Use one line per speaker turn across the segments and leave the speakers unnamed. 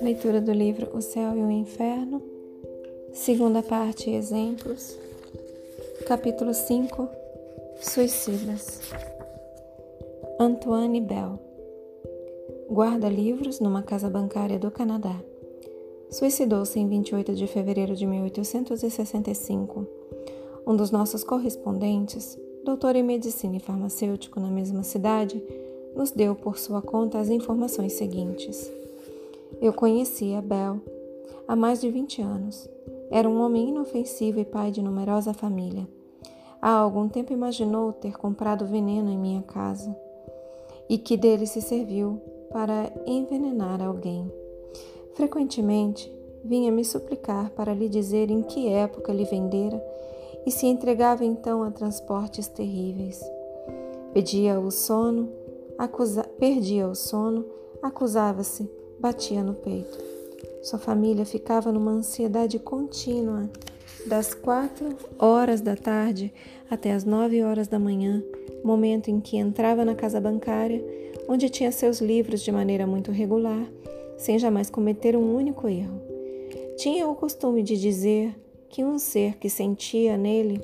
Leitura do livro O Céu e o Inferno, segunda parte Exemplos, capítulo 5 Suicidas. Antoine Bell guarda livros numa casa bancária do Canadá. Suicidou-se em 28 de fevereiro de 1865. Um dos nossos correspondentes, doutor em medicina e farmacêutico na mesma cidade, nos deu por sua conta as informações seguintes. Eu conhecia Bell há mais de 20 anos. Era um homem inofensivo e pai de numerosa família. Há algum tempo imaginou ter comprado veneno em minha casa e que dele se serviu para envenenar alguém. Frequentemente vinha me suplicar para lhe dizer em que época lhe vendera e se entregava então a transportes terríveis. Pedia o sono, acusa... perdia o sono, acusava-se batia no peito. Sua família ficava numa ansiedade contínua, das quatro horas da tarde até as nove horas da manhã, momento em que entrava na casa bancária, onde tinha seus livros de maneira muito regular, sem jamais cometer um único erro. Tinha o costume de dizer que um ser que sentia nele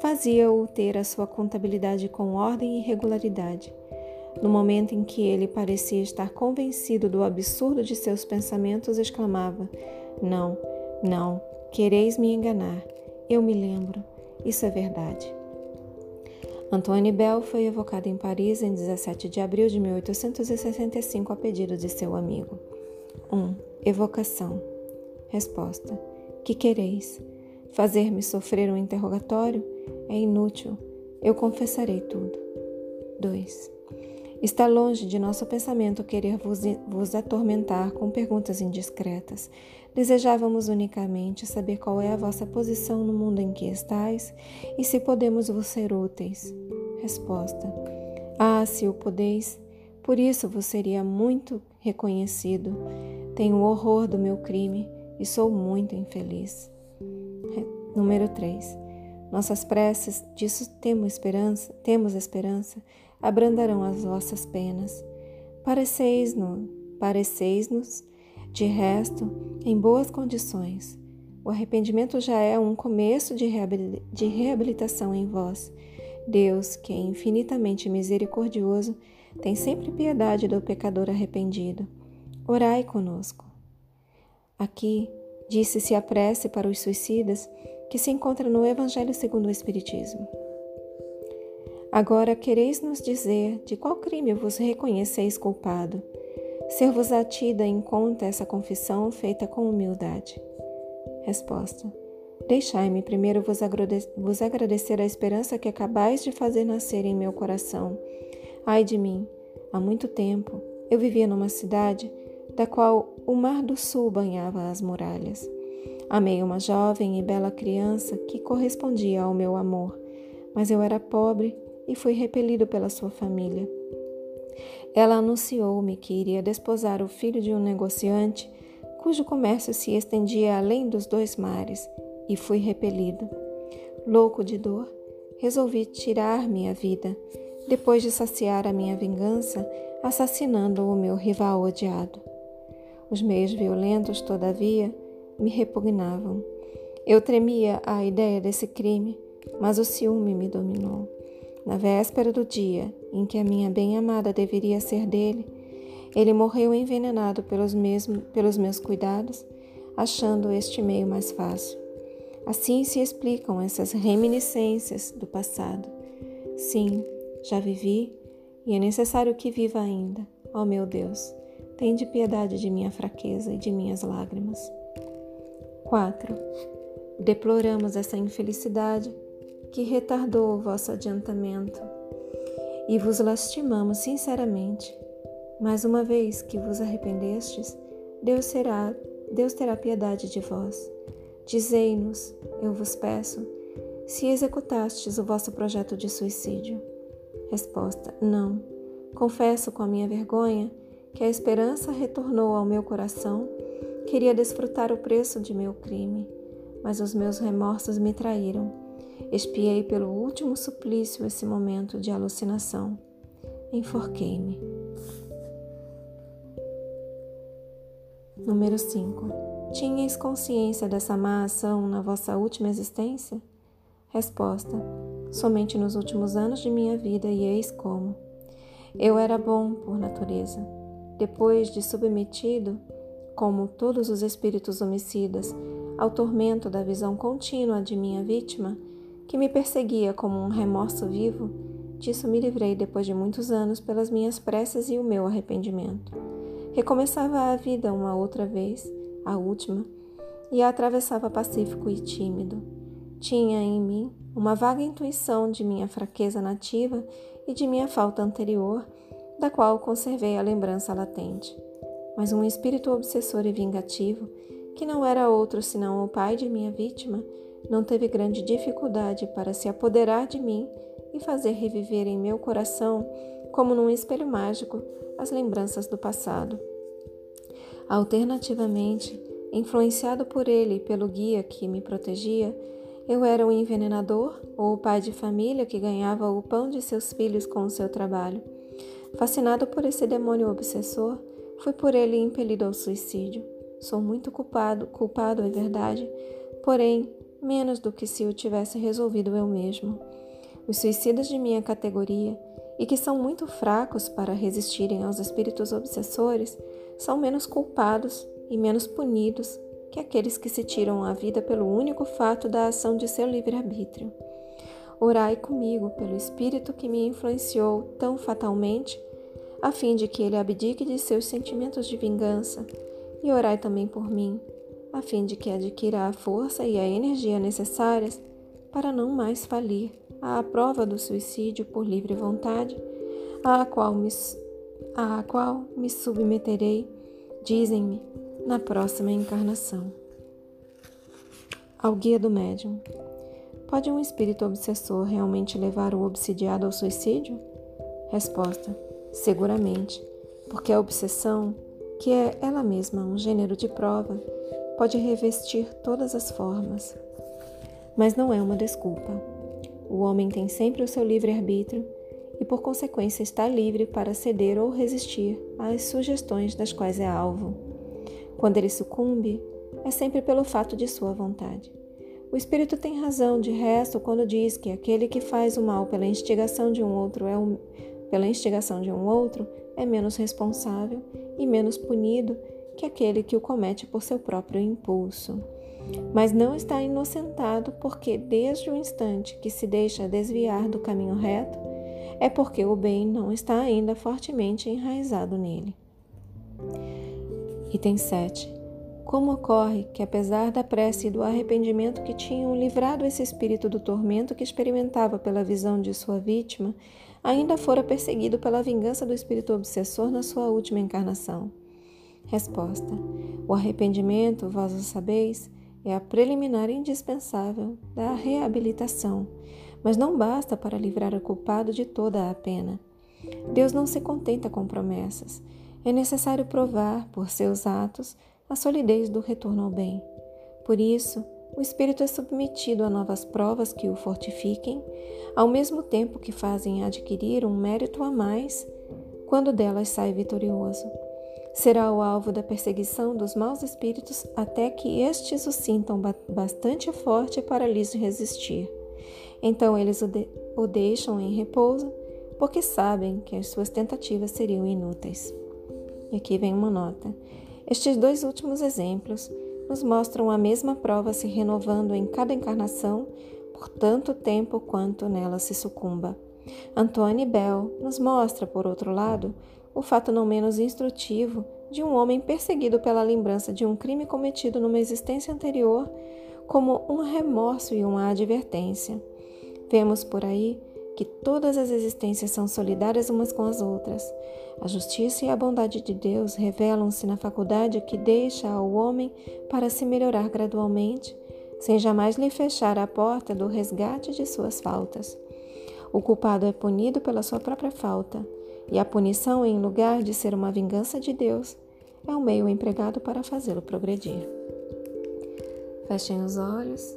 fazia-o ter a sua contabilidade com ordem e regularidade. No momento em que ele parecia estar convencido do absurdo de seus pensamentos, exclamava: Não, não, quereis me enganar. Eu me lembro, isso é verdade. Antoine Bell foi evocado em Paris em 17 de abril de 1865 a pedido de seu amigo. 1. Um, evocação. Resposta: Que quereis? Fazer-me sofrer um interrogatório? É inútil. Eu confessarei tudo. 2. Está longe de nosso pensamento querer vos, vos atormentar com perguntas indiscretas. Desejávamos unicamente saber qual é a vossa posição no mundo em que estáis e se podemos vos ser úteis. Resposta: Ah, se o podeis, por isso vos seria muito reconhecido. Tenho horror do meu crime e sou muito infeliz. Número 3. Nossas preces, disso temos esperança, temos esperança, abrandarão as vossas penas. Pareceis-nos, pareceis-nos, de resto, em boas condições. O arrependimento já é um começo de reabilitação em vós. Deus, que é infinitamente misericordioso, tem sempre piedade do pecador arrependido. Orai conosco. Aqui disse-se a prece para os suicidas que se encontra no Evangelho segundo o Espiritismo. Agora quereis nos dizer de qual crime vos reconheceis culpado, ser-vos-á tida em conta essa confissão feita com humildade. Resposta: Deixai-me primeiro vos agradecer a esperança que acabais de fazer nascer em meu coração. Ai de mim, há muito tempo eu vivia numa cidade da qual o Mar do Sul banhava as muralhas. Amei uma jovem e bela criança que correspondia ao meu amor, mas eu era pobre e fui repelido pela sua família. Ela anunciou-me que iria desposar o filho de um negociante cujo comércio se estendia além dos dois mares, e fui repelido. Louco de dor, resolvi tirar minha vida, depois de saciar a minha vingança, assassinando o meu rival odiado. Os meios violentos, todavia, me repugnavam. Eu tremia à ideia desse crime, mas o ciúme me dominou. Na véspera do dia em que a minha bem-amada deveria ser dele, ele morreu envenenado pelos, mesmo, pelos meus cuidados, achando este meio mais fácil. Assim se explicam essas reminiscências do passado. Sim, já vivi e é necessário que viva ainda. Ó oh, meu Deus, tende piedade de minha fraqueza e de minhas lágrimas. 4. Deploramos essa infelicidade que retardou o vosso adiantamento, e vos lastimamos sinceramente. Mas uma vez que vos arrependestes, Deus será, Deus terá piedade de vós. Dizei-nos, eu vos peço, se executastes o vosso projeto de suicídio. Resposta: Não. Confesso com a minha vergonha que a esperança retornou ao meu coração. Queria desfrutar o preço de meu crime, mas os meus remorsos me traíram Espiei pelo último suplício esse momento de alucinação. enforquei-me. Número 5. Tinhais consciência dessa má ação na vossa última existência? Resposta: Somente nos últimos anos de minha vida, e eis como. Eu era bom por natureza. Depois de submetido, como todos os espíritos homicidas, ao tormento da visão contínua de minha vítima, que me perseguia como um remorso vivo, disso me livrei depois de muitos anos pelas minhas preces e o meu arrependimento. Recomeçava a vida uma outra vez, a última, e a atravessava pacífico e tímido. Tinha em mim uma vaga intuição de minha fraqueza nativa e de minha falta anterior, da qual conservei a lembrança latente. Mas um espírito obsessor e vingativo, que não era outro senão o pai de minha vítima, não teve grande dificuldade para se apoderar de mim e fazer reviver em meu coração, como num espelho mágico, as lembranças do passado. Alternativamente, influenciado por ele e pelo guia que me protegia, eu era o envenenador ou o pai de família que ganhava o pão de seus filhos com o seu trabalho. Fascinado por esse demônio obsessor, fui por ele impelido ao suicídio. Sou muito culpado, culpado é verdade, porém menos do que se o tivesse resolvido eu mesmo. Os suicidas de minha categoria e que são muito fracos para resistirem aos espíritos obsessores, são menos culpados e menos punidos que aqueles que se tiram a vida pelo único fato da ação de seu livre-arbítrio. Orai comigo pelo espírito que me influenciou tão fatalmente, a fim de que ele abdique de seus sentimentos de vingança, e orai também por mim, a fim de que adquira a força e a energia necessárias para não mais falir à prova do suicídio por livre vontade, à qual me, à qual me submeterei, dizem-me, na próxima encarnação. Ao guia do médium. Pode um espírito obsessor realmente levar o obsidiado ao suicídio? Resposta: Seguramente, porque a obsessão, que é ela mesma um gênero de prova, pode revestir todas as formas. Mas não é uma desculpa. O homem tem sempre o seu livre-arbítrio e, por consequência, está livre para ceder ou resistir às sugestões das quais é alvo. Quando ele sucumbe, é sempre pelo fato de sua vontade. O espírito tem razão, de resto, quando diz que aquele que faz o mal pela instigação de um outro é um, pela instigação de um outro é menos responsável e menos punido que aquele que o comete por seu próprio impulso mas não está inocentado porque, desde o instante que se deixa desviar do caminho reto, é porque o bem não está ainda fortemente enraizado nele. Item 7. Como ocorre que, apesar da prece e do arrependimento que tinham livrado esse espírito do tormento que experimentava pela visão de sua vítima, ainda fora perseguido pela vingança do espírito obsessor na sua última encarnação? Resposta: O arrependimento, vós o sabeis, é a preliminar indispensável da reabilitação, mas não basta para livrar o culpado de toda a pena. Deus não se contenta com promessas. É necessário provar, por seus atos, a solidez do retorno ao bem. Por isso, o espírito é submetido a novas provas que o fortifiquem, ao mesmo tempo que fazem adquirir um mérito a mais quando delas sai vitorioso será o alvo da perseguição dos maus espíritos até que estes o sintam bastante forte para lhes resistir. Então eles o, de o deixam em repouso, porque sabem que as suas tentativas seriam inúteis. E aqui vem uma nota. Estes dois últimos exemplos nos mostram a mesma prova se renovando em cada encarnação por tanto tempo quanto nela se sucumba. Antoine Bell nos mostra, por outro lado, o fato não menos instrutivo de um homem perseguido pela lembrança de um crime cometido numa existência anterior como um remorso e uma advertência. Vemos por aí que todas as existências são solidárias umas com as outras. A justiça e a bondade de Deus revelam-se na faculdade que deixa ao homem para se melhorar gradualmente, sem jamais lhe fechar a porta do resgate de suas faltas. O culpado é punido pela sua própria falta e a punição, em lugar de ser uma vingança de Deus, é um meio empregado para fazê-lo progredir. Fechem os olhos,